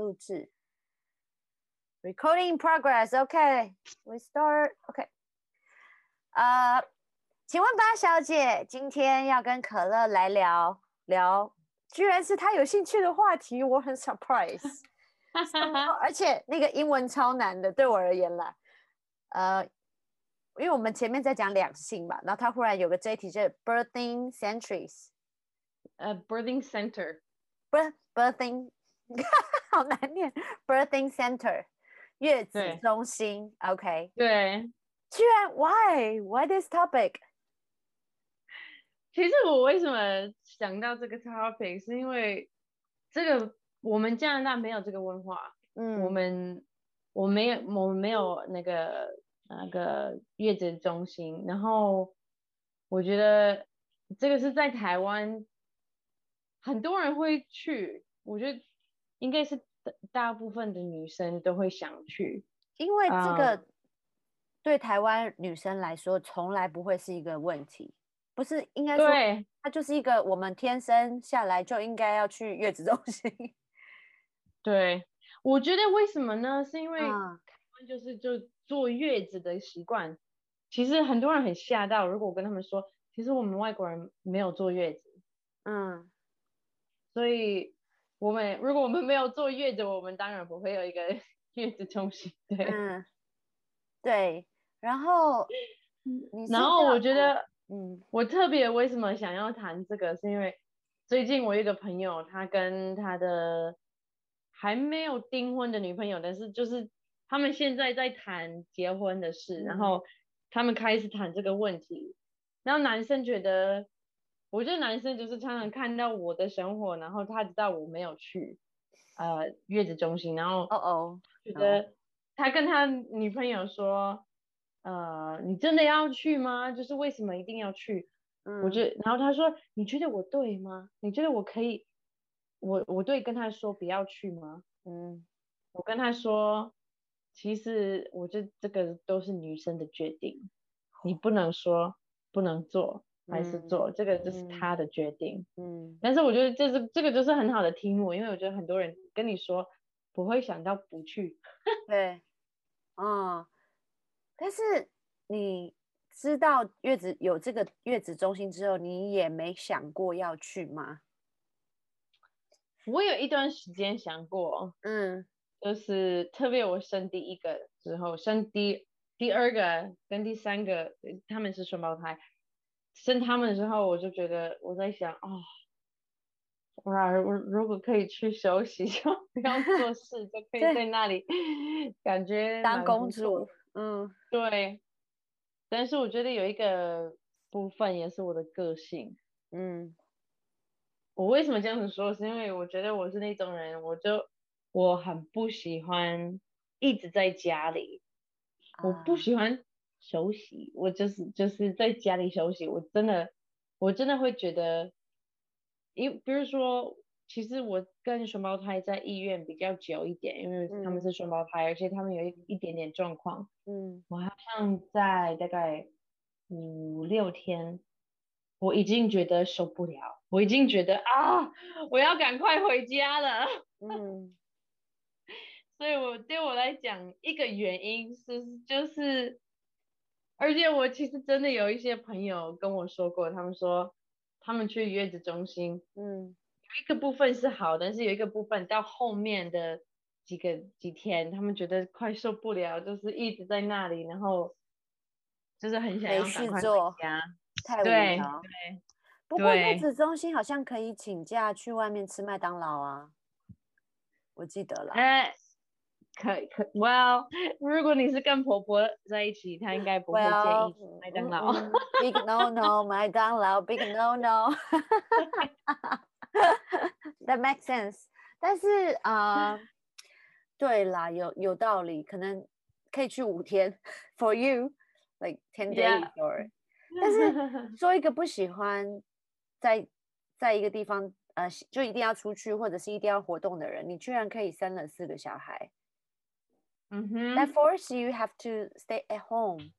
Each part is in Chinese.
录制。Recording in progress. OK, we start. OK. 呃，请问八小姐，今天要跟可乐来聊聊，居然是她有兴趣的话题，我很 surprise。而且那个英文超难的，对我而言啦。呃，因为我们前面在讲两性嘛，然后他忽然有个这一题，就是 birthing centuries。呃，birthing center。不是 birthing，好难念，birthing center，月子中心，OK，对，居然 why why this topic？其实我为什么想到这个 topic，是因为这个我们加拿大没有这个文化，嗯，我们我没有我们没有那个那个月子中心，然后我觉得这个是在台湾。很多人会去，我觉得应该是大大部分的女生都会想去，因为这个对台湾女生来说从来不会是一个问题，不是应该说它就是一个我们天生下来就应该要去月子中心。对，我觉得为什么呢？是因为台湾就是就坐月子的习惯，其实很多人很吓到，如果我跟他们说，其实我们外国人没有坐月子，嗯。所以，我们如果我们没有坐月子，我们当然不会有一个 月子中心。对，嗯，对。然后，然后我觉得，嗯，我特别为什么想要谈这个，是因为最近我一个朋友，他跟他的还没有订婚的女朋友，但是就是他们现在在谈结婚的事，然后他们开始谈这个问题，然后男生觉得。我觉得男生就是常常看到我的生活，然后他知道我没有去呃月子中心，然后哦哦，觉得他跟他女朋友说，呃，你真的要去吗？就是为什么一定要去？嗯，我觉得，然后他说，你觉得我对吗？你觉得我可以？我我对跟他说不要去吗？嗯，我跟他说，其实我觉得这个都是女生的决定，你不能说不能做。还是做这个就是他的决定，嗯，但是我觉得这是这个就是很好的题目，因为我觉得很多人跟你说不会想到不去，对，嗯，但是你知道月子有这个月子中心之后，你也没想过要去吗？我有一段时间想过，嗯，就是特别我生第一个之后，生第第二个跟第三个他们是双胞胎。生他们的时候，我就觉得我在想哦，哇，我如果可以去休息，就不要做事，就可以在那里 感觉当公主。嗯，对。但是我觉得有一个部分也是我的个性。嗯，我为什么这样子说？是因为我觉得我是那种人，我就我很不喜欢一直在家里，我不喜欢。休息，我就是就是在家里休息。我真的，我真的会觉得，因比如说，其实我跟双胞胎在医院比较久一点，因为他们是双胞胎，而且他们有一一点点状况。嗯，我好像在大概五六天，我已经觉得受不了，我已经觉得啊，我要赶快回家了。嗯，所以我对我来讲，一个原因是就是。而且我其实真的有一些朋友跟我说过，他们说他们去月子中心，嗯，有一个部分是好，但是有一个部分到后面的几个几天，他们觉得快受不了，就是一直在那里，然后就是很想要赶快回家，太无聊。对，不过月子中心好像可以请假去外面吃麦当劳啊，我记得了。可可，Well，如果你是跟婆婆在一起，她应该不会介意麦当劳。Big no no，麦当劳，Big no no。That makes sense。但是啊，对啦，有有道理，可能可以去五天，For you，like ten days or。但是做一个不喜欢在在一个地方，呃，就一定要出去或者是一定要活动的人，你居然可以生了四个小孩。嗯哼，That force you have to stay at home。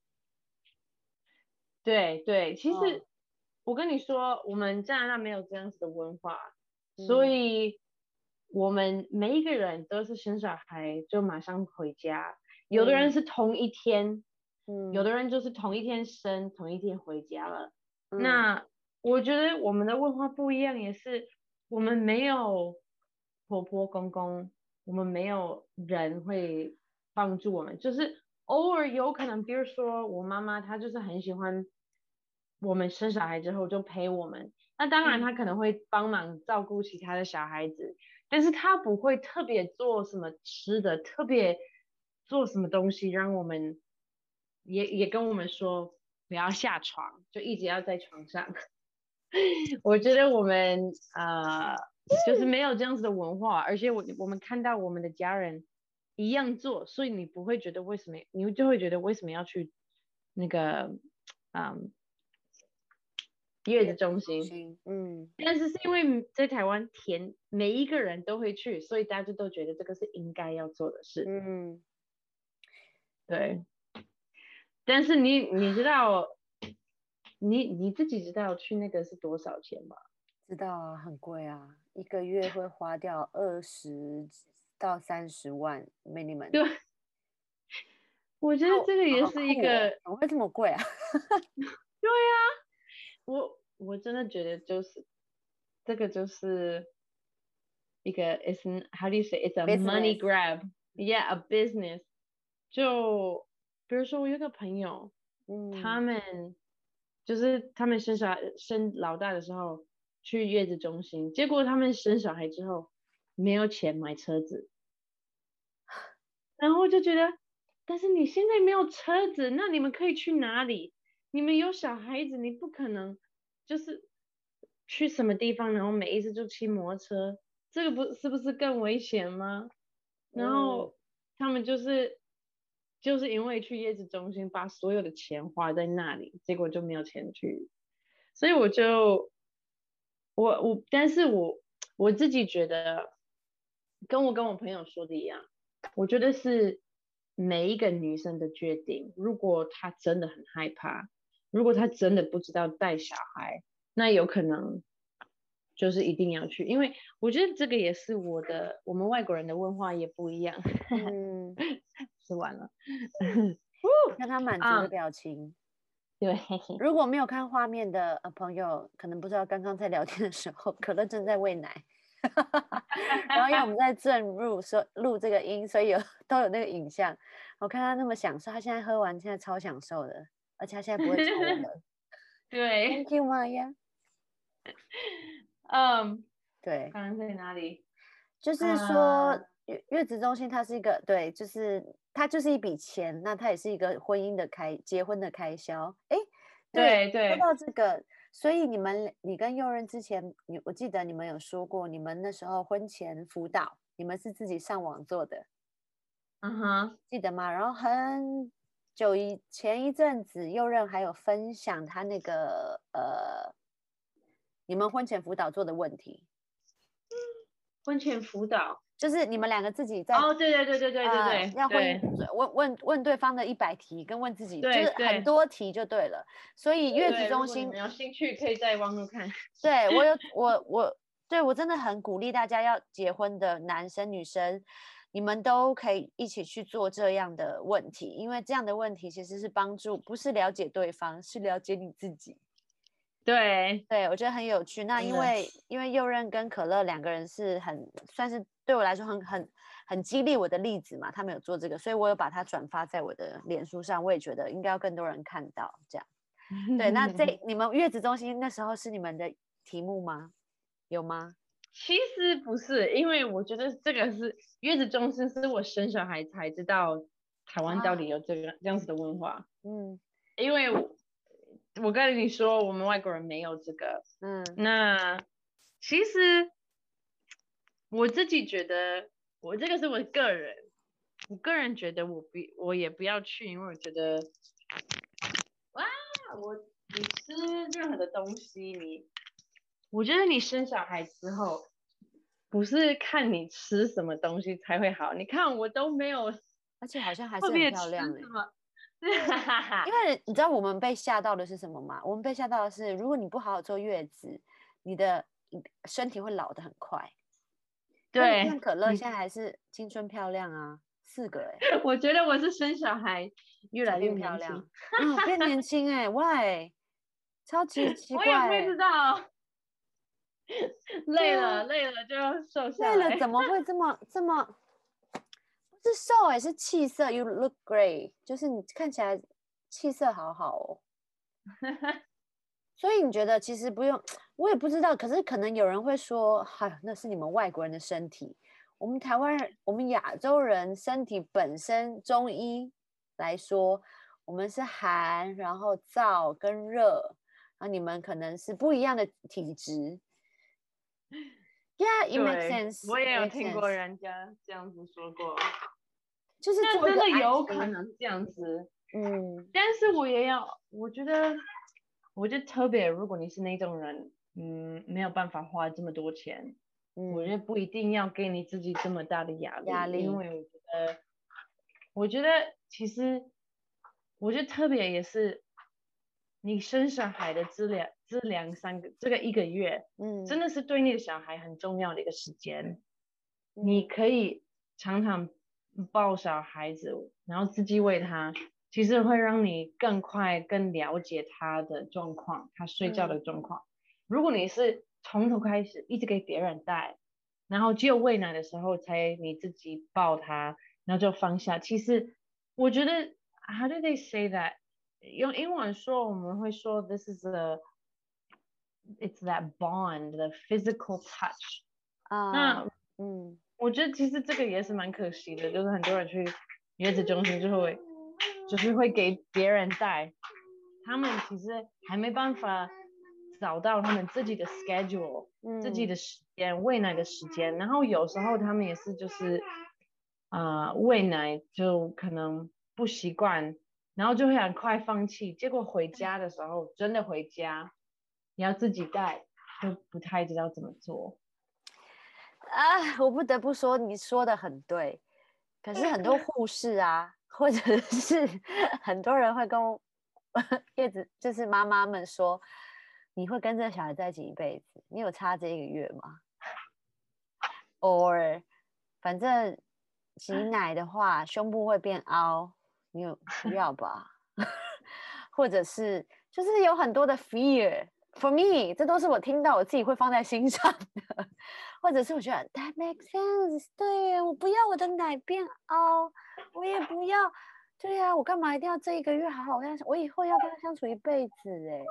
对对，其实我跟你说，我们加拿大没有这样子的文化，所以我们每一个人都是生小孩就马上回家，有的人是同一天，嗯，有的人就是同一天生，同一天回家了。那我觉得我们的文化不一样，也是我们没有婆婆公公，我们没有人会帮助我们，就是偶尔有可能，比如说我妈妈，她就是很喜欢我们生小孩之后就陪我们，那当然她可能会帮忙照顾其他的小孩子。但是她不会特别做什么吃的，特别做什么东西让我们，也也跟我们说不要下床，就一直要在床上。我觉得我们呃就是没有这样子的文化，而且我我们看到我们的家人一样做，所以你不会觉得为什么，你就会觉得为什么要去那个嗯。月子中心，嗯，但是是因为在台湾填每一个人都会去，所以大家都觉得这个是应该要做的事，嗯，对。但是你你知道，你你自己知道去那个是多少钱吗？知道啊，很贵啊，一个月会花掉二十到三十万 minimum。对，我觉得这个也是一个，怎么会这么贵啊？对呀。我我真的觉得就是这个就是一个 is how do you say it's a money grab yeah a business 就比如说我有个朋友，嗯，他们就是他们生小孩生老大的时候去月子中心，结果他们生小孩之后没有钱买车子，然后就觉得，但是你现在没有车子，那你们可以去哪里？你们有小孩子，你不可能就是去什么地方，然后每一次就骑摩托车，这个不是不是更危险吗？然后他们就是就是因为去椰子中心，把所有的钱花在那里，结果就没有钱去。所以我就我我，但是我我自己觉得，跟我跟我朋友说的一样，我觉得是每一个女生的决定。如果她真的很害怕。如果她真的不知道带小孩，那有可能就是一定要去，因为我觉得这个也是我的，我们外国人的文化也不一样。嗯，吃完了，看他满足的表情。对，如果没有看画面的呃朋友，可能不知道刚刚在聊天的时候，可乐正在喂奶，然后因为我们在正入说录这个音，所以有 都有那个影像。我看他那么享受，他现在喝完，现在超享受的。而且他现在不会抽了。对，Thank you, Maya。嗯，对。刚刚在哪里？就是说月月子中心，它是一个对，就是它就是一笔钱，那它也是一个婚姻的开结婚的开销。哎，对对。说到这个，所以你们你跟右任之前，你我记得你们有说过，你们那时候婚前辅导，你们是自己上网做的。嗯哼，记得吗？然后很。久一前一阵子，右任还有分享他那个呃，你们婚前辅导做的问题。婚前辅导就是你们两个自己在哦，对对对对对对对，要问问问问对方的一百题，跟问自己就是很多题就对了。所以月子中心有兴趣可以在网络看。对我有 我我对我真的很鼓励大家要结婚的男生女生。你们都可以一起去做这样的问题，因为这样的问题其实是帮助，不是了解对方，是了解你自己。对，对我觉得很有趣。那因为因为右任跟可乐两个人是很算是对我来说很很很激励我的例子嘛，他们有做这个，所以我有把它转发在我的脸书上，我也觉得应该要更多人看到这样。对，那这 你们月子中心那时候是你们的题目吗？有吗？其实不是，因为我觉得这个是月子中心，是我生小孩才知道台湾到底有这个这样子的文化。嗯，因为我我跟你说，我们外国人没有这个。嗯，那其实我自己觉得，我这个是我个人，我个人觉得我不我也不要去，因为我觉得，哇，我你吃任何的东西你。我觉得你生小孩之后，不是看你吃什么东西才会好。你看我都没有，而且好像还是很漂亮的。因为你知道我们被吓到的是什么吗？我们被吓到的是，如果你不好好坐月子，你的身体会老得很快。对，像可乐现在还是青春漂亮啊，四个哎。我觉得我是生小孩越来越漂亮，嗯，变年 轻哎，Why？超级奇怪。我也不知道。累了，累了就瘦下来。累了怎么会这么这么？不是瘦哎，是气色。You look great，就是你看起来气色好好哦。所以你觉得其实不用，我也不知道。可是可能有人会说，哎，那是你们外国人的身体。我们台湾人，我们亚洲人身体本身，中医来说，我们是寒，然后燥跟热，然后你们可能是不一样的体质。Yeah, it makes sense. 我也有听过人家这样子说过，就是真的有可能这样子。嗯，但是我也要，我觉得。我觉得特别，如果你是那种人，嗯，没有办法花这么多钱，嗯，我觉得不一定要给你自己这么大的压力，压力，因为我觉得，我觉得其实，我觉得特别也是，你生小孩的这两这两三个这个一个月，嗯，真的是对你的小孩很重要的一个时间，你可以常常抱小孩子，然后自己喂他。其实会让你更快、更了解他的状况，他睡觉的状况。如果你是从头开始一直给别人带，然后只有喂奶的时候才你自己抱他，然后就放下。其实我觉得，How do they say that？用英文说，我们会说 This is a，it's that bond，the physical touch。啊，那嗯，我觉得其实这个也是蛮可惜的，就是很多人去月子中心就会。就是会给别人带，他们其实还没办法找到他们自己的 schedule，自己的时间喂奶的时间，然后有时候他们也是就是啊喂奶就可能不习惯，然后就会很快放弃，结果回家的时候真的回家你要自己带，就不太知道怎么做。啊，我不得不说你说的很对，可是很多护士啊。或者是 很多人会跟 叶子，就是妈妈们说，你会跟这个小孩在一起一辈子？你有差这一个月吗？or 反正挤奶的话，胸部会变凹，你有需要吧？或者是就是有很多的 fear。For me，这都是我听到我自己会放在心上的，或者是我觉得 that makes sense，对我不要我的奶变凹，我也不要，对呀，我干嘛一定要这一个月好好跟他，我以后要跟他相处一辈子哎，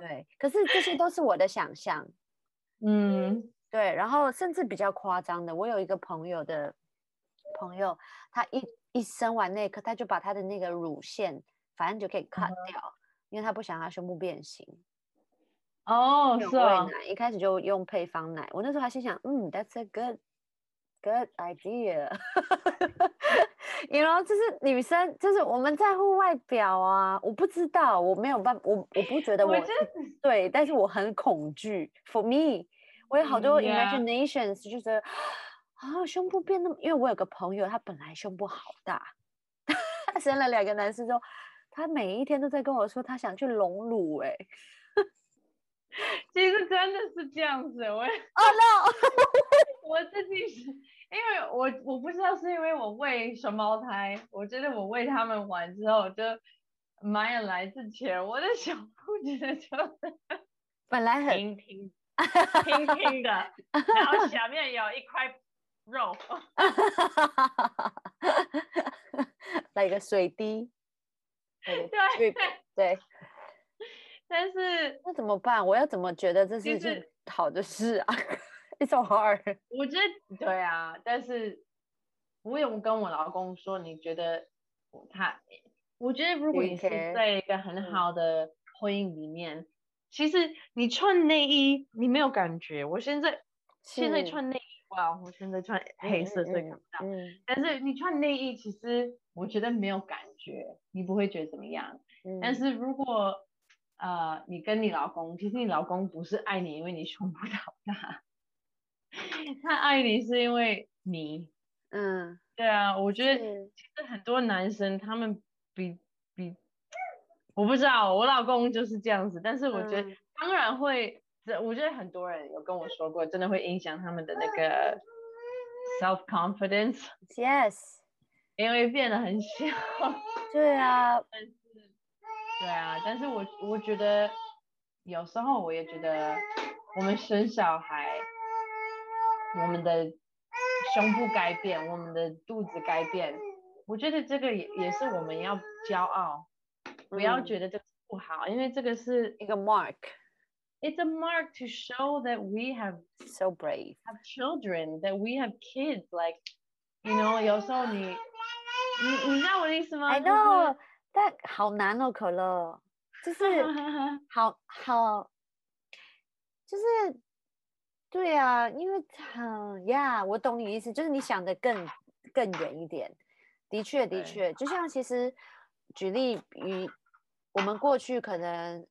对，可是这些都是我的想象，嗯，对，然后甚至比较夸张的，我有一个朋友的朋友，他一一生完那刻，他就把他的那个乳腺反正就可以 cut 掉，因为他不想他胸部变形。哦，是啊，一开始就用配方奶，我那时候还心想，嗯，That's a good good idea。你 know，就是女生，就是我们在乎外表啊，我不知道，我没有办法，我我不觉得我对，但是我很恐惧。For me，我有好多 imaginations，就觉得啊，胸部变那么，因为我有个朋友，他本来胸部好大，他生了两个男生之后，他每一天都在跟我说，他想去隆乳，哎。其实真的是这样子，我哦 no，我自己是因为我我不知道是因为我喂双胞胎，我觉得我喂他们完之后就蛮有来之前，我的小肚子就 本来很平平平平的，然后下面有一块肉，来一个水滴，对对。但是那怎么办？我要怎么觉得这是一件好的事啊？It's so hard。我觉得对啊，但是我有跟我老公说，你觉得他？我觉得如果你是在一个很好的婚姻里面，其实你穿内衣你没有感觉。我现在现在穿内衣哇，我现在穿黑色所以看不到。嗯。但是你穿内衣，其实我觉得没有感觉，你不会觉得怎么样。嗯。但是如果呃，你跟你老公，其实你老公不是爱你，因为你胸部好大，他爱你是因为你，嗯，对啊，我觉得其实很多男生他们比比，我不知道，我老公就是这样子，但是我觉得当然会，这我觉得很多人有跟我说过，真的会影响他们的那个 self confidence。Yes，因为变得很小。对啊，对啊，但是我我觉得有时候我也觉得，我们生小孩，我们的胸部改变，我们的肚子改变，我觉得这个也也是我们要骄傲，不要觉得这个不好，因为这个是一个 mark。It's a mark to show that we have so brave, have children, that we have kids. Like, you know，有时候你，你你知道我的意思吗？I know，但好难哦，可乐，就是 好好，就是对啊，因为很呀，我懂你意思，就是你想的更更远一点。的确，的确，就像其实举例于我们过去可能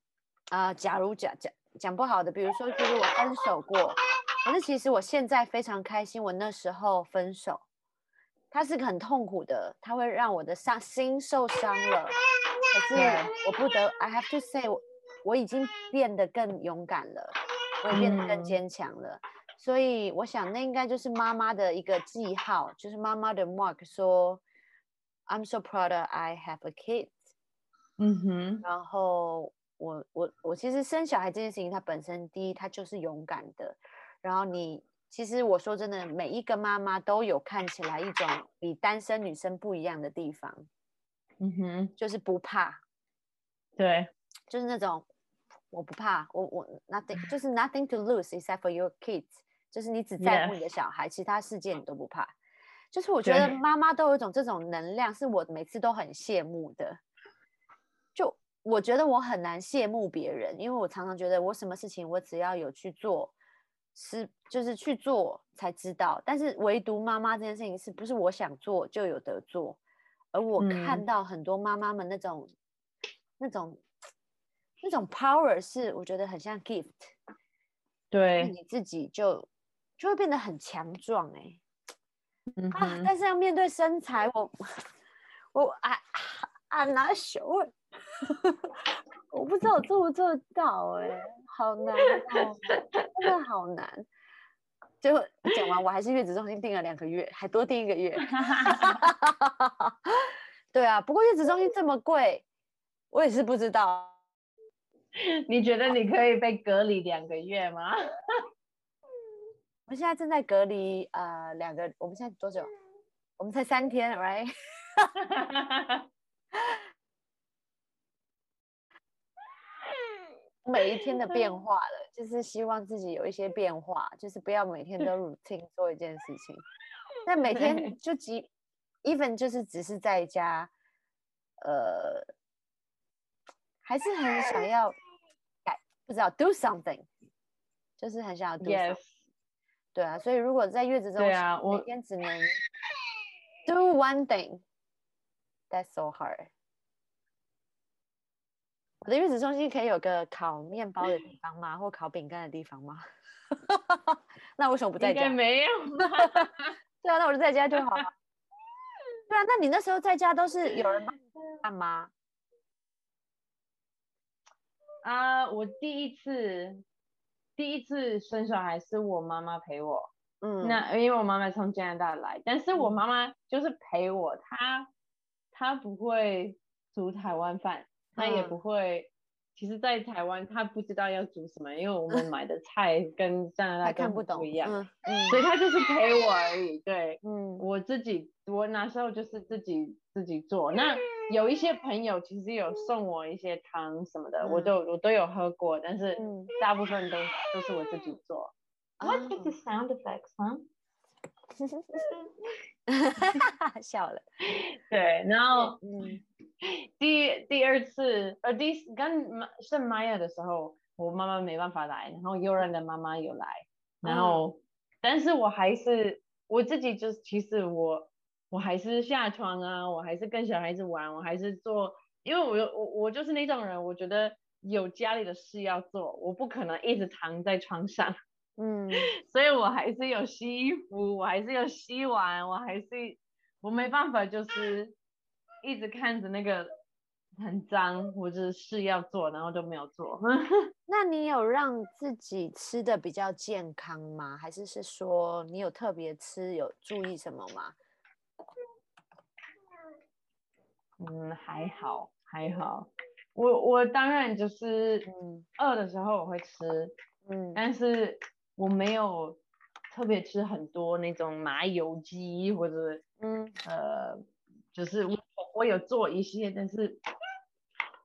啊，假如讲讲。讲不好的，比如说，就是我分手过，可是其实我现在非常开心。我那时候分手，它是个很痛苦的，它会让我的伤心受伤了。可是我不得，I have to say，我我已经变得更勇敢了，我也变得更坚强了。所以我想，那应该就是妈妈的一个记号，就是妈妈的 mark，说 I'm so proud I have a kid。嗯哼，然后。我我我其实生小孩这件事情，它本身第一，它就是勇敢的。然后你其实我说真的，每一个妈妈都有看起来一种比单身女生不一样的地方。嗯哼，就是不怕。对，就是那种我不怕，我我 nothing，就是 nothing to lose except for your kids，就是你只在乎你的小孩，其他世界你都不怕。就是我觉得妈妈都有一种这种能量，是我每次都很羡慕的。就。我觉得我很难羡慕别人，因为我常常觉得我什么事情我只要有去做，是就是去做才知道。但是唯独妈妈这件事情，是不是我想做就有得做？而我看到很多妈妈们那种、那种、那种 power，是我觉得很像 gift。对，你自己就就会变得很强壮哎。嗯啊，但是要面对身材，我 我啊 I'm not sure。我不知道我做不做到哎，好难哦，真的好难。最后讲完，我还是月子中心订了两个月，还多订一个月。对啊，不过月子中心这么贵，我也是不知道。你觉得你可以被隔离两个月吗？我现在正在隔离呃两个，我们现在多久？我们才三天，right？每一天的变 化了，就是希望自己有一些变化，就是不要每天都 routine 做一件事情。那每天就几 even 就是只是在家，呃，还是很想要 改，不知道 do something，就是很想要 do something。对啊，所以如果在月子中啊我，每天只能 do one thing，that's so hard。我的月子中心可以有个烤面包的地 方吗？或烤饼干的地方吗？那为什么不在家？没有。对啊，那我就在家就好了。对啊，那你那时候在家都是有人干吗？啊，我第一次第一次生小孩是我妈妈陪我。嗯。那因为我妈妈从加拿大来，但是我妈妈就是陪我，她她不会煮台湾饭。他也不会，其实，在台湾他不知道要煮什么，因为我们 买的菜跟加拿大看不懂不一样，所以他就是陪我而已。对，嗯，我自己，我那时候就是自己自己做。那有一些朋友其实有送我一些汤什么的，我都我都有喝过，但是大部分都都是我自己做。What is the sound effects? 笑了。对，然后嗯。第第二次，呃，第跟圣玛雅的时候，我妈妈没办法来，然后悠然的妈妈有来，然后，但是我还是我自己就是，其实我我还是下床啊，我还是跟小孩子玩，我还是做，因为我我我就是那种人，我觉得有家里的事要做，我不可能一直躺在床上，嗯，所以我还是有洗衣服，我还是有洗碗，我还是我没办法就是。一直看着那个很脏，或者事要做，然后就没有做。那你有让自己吃的比较健康吗？还是是说你有特别吃，有注意什么吗？嗯，还好，还好。我我当然就是嗯饿的时候我会吃，嗯，但是我没有特别吃很多那种麻油鸡或者嗯呃，就是我我有做一些，但是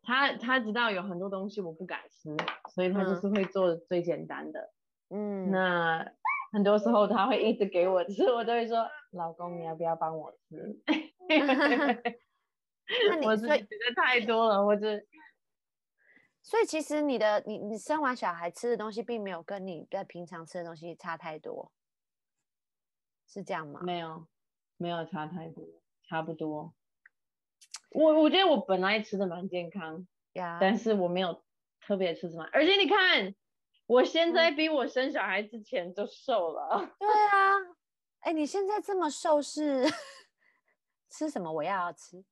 他他知道有很多东西我不敢吃，所以他就是会做最简单的，嗯，那很多时候他会一直给我吃，我都会说老公你要不要帮我吃？我自己觉得太多了，或者。所以其实你的你你生完小孩吃的东西，并没有跟你在平常吃的东西差太多，是这样吗？没有，没有差太多，差不多。我我觉得我本来吃的蛮健康呀，但是我没有特别吃什么。而且你看，我现在比我生小孩之前就瘦了。对啊，哎，你现在这么瘦是 吃什么？我要要吃。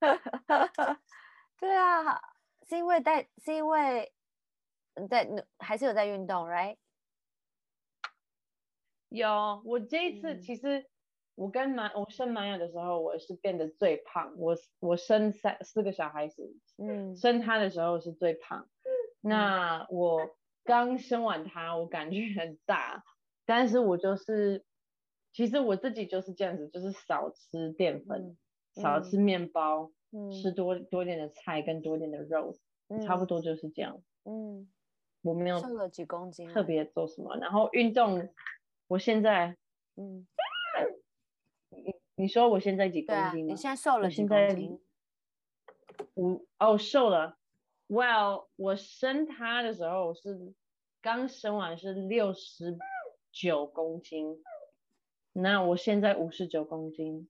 对啊。是因为在，是因为在还是有在运动，right？有，我这一次其实我跟男我生马雅的时候，我是变得最胖。我我生三四个小孩子，嗯，生他的时候是最胖。那我 刚生完他，我感觉很大，但是我就是，其实我自己就是这样子，就是少吃淀粉，少吃面包。吃多多点的菜跟多点的肉，差不多就是这样。嗯，我没有瘦了几公斤，特别做什么。然后运动，我现在，嗯，你你说我现在几公斤？你现在瘦了几公斤？我哦瘦了。Well，我生他的时候是刚生完是六十九公斤，那我现在五十九公斤，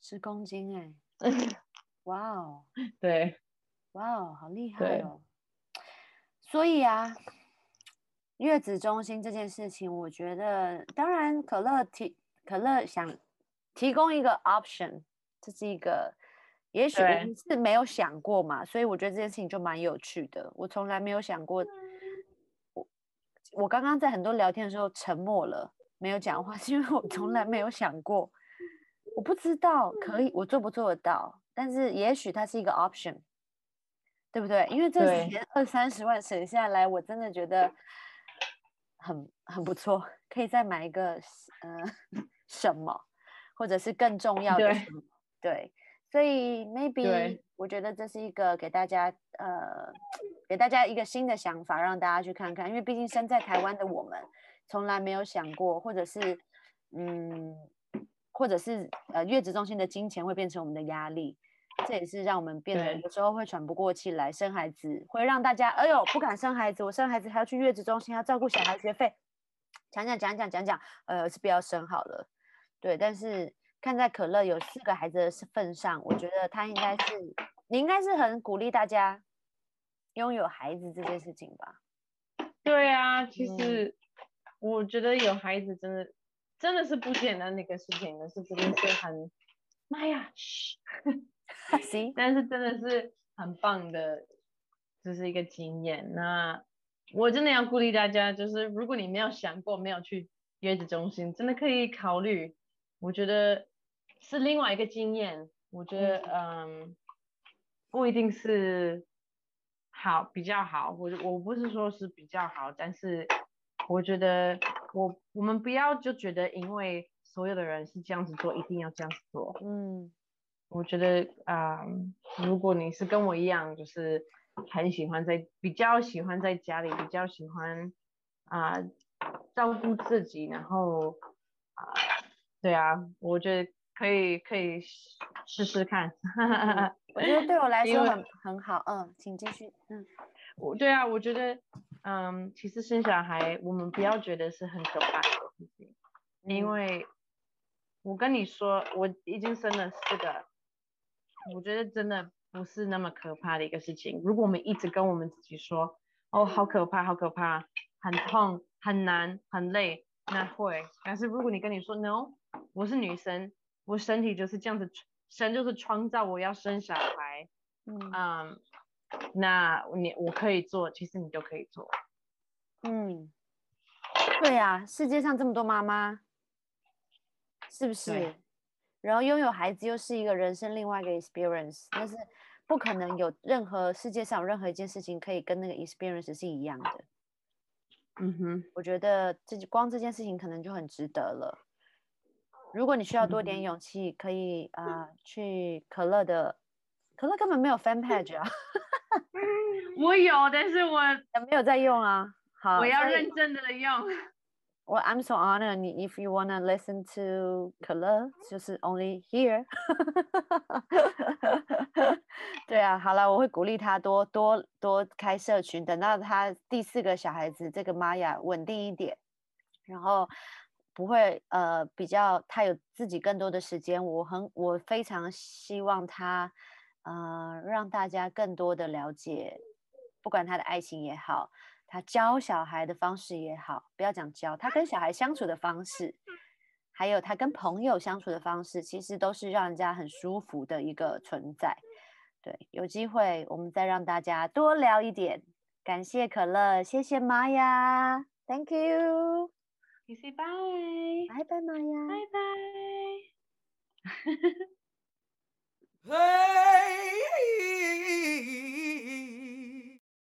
十公斤哎。哇哦，对，哇哦，好厉害哦！所以啊，月子中心这件事情，我觉得，当然，可乐提可乐想提供一个 option，这是一个，也许是没有想过嘛，所以我觉得这件事情就蛮有趣的。我从来没有想过，我我刚刚在很多聊天的时候沉默了，没有讲话，是因为我从来没有想过。我不知道可以，我做不做得到？但是也许它是一个 option，对不对？因为这钱二三十万省下来，我真的觉得很很不错，可以再买一个呃什么，或者是更重要的什么？对，所以 maybe 我觉得这是一个给大家呃给大家一个新的想法，让大家去看看。因为毕竟身在台湾的我们，从来没有想过，或者是嗯。或者是呃月子中心的金钱会变成我们的压力，这也是让我们变得有时候会喘不过气来。生孩子会让大家哎呦不敢生孩子，我生孩子还要去月子中心，要照顾小孩学费，讲讲讲讲讲讲，呃是不要生好了。对，但是看在可乐有四个孩子的份上，我觉得他应该是你应该是很鼓励大家拥有孩子这件事情吧？对啊，其实我觉得有孩子真的。真的是不简单的一个事情，但是真的是很，妈呀，行，但是真的是很棒的，就是一个经验。那我真的要鼓励大家，就是如果你没有想过没有去月子中心，真的可以考虑。我觉得是另外一个经验。我觉得嗯，不一定是好比较好，我我不是说是比较好，但是我觉得。我我们不要就觉得，因为所有的人是这样子做，一定要这样子做。嗯，我觉得啊，如果你是跟我一样，就是很喜欢在比较喜欢在家里，比较喜欢啊照顾自己，然后啊，对啊，我觉得可以可以试试看。我觉得对我来 说很很好。嗯，请继续。嗯，我对啊，我觉得。嗯，其实生小孩，我们不要觉得是很可怕的事情，因为我跟你说，我已经生了四个，我觉得真的不是那么可怕的一个事情。如果我们一直跟我们自己说，哦，好可怕，好可怕，很痛，很难，很累，那会。但是如果你跟你说，no，我是女生，我身体就是这样子神就是创造我要生小孩，嗯，那你我可以做，其实你就可以做。嗯，对呀，世界上这么多妈妈，是不是？然后拥有孩子又是一个人生另外一个 experience，但是不可能有任何世界上任何一件事情可以跟那个 experience 是一样的。嗯哼，我觉得这光这件事情可能就很值得了。如果你需要多点勇气，可以啊去可乐的，可乐根本没有 fan page 啊。我有，但是我没有在用啊。好，我要认真的用。Well, I'm so honored. If you wanna listen to 可乐，就是 only here。对啊，好了，我会鼓励他多多多开社群，等到他第四个小孩子这个玛雅稳定一点，然后不会呃比较他有自己更多的时间，我很我非常希望他呃让大家更多的了解，不管他的爱情也好。他教小孩的方式也好，不要讲教，他跟小孩相处的方式，还有他跟朋友相处的方式，其实都是让人家很舒服的一个存在。对，有机会我们再让大家多聊一点。感谢可乐，谢谢玛雅，Thank you。You say bye。拜拜，玛雅，拜拜。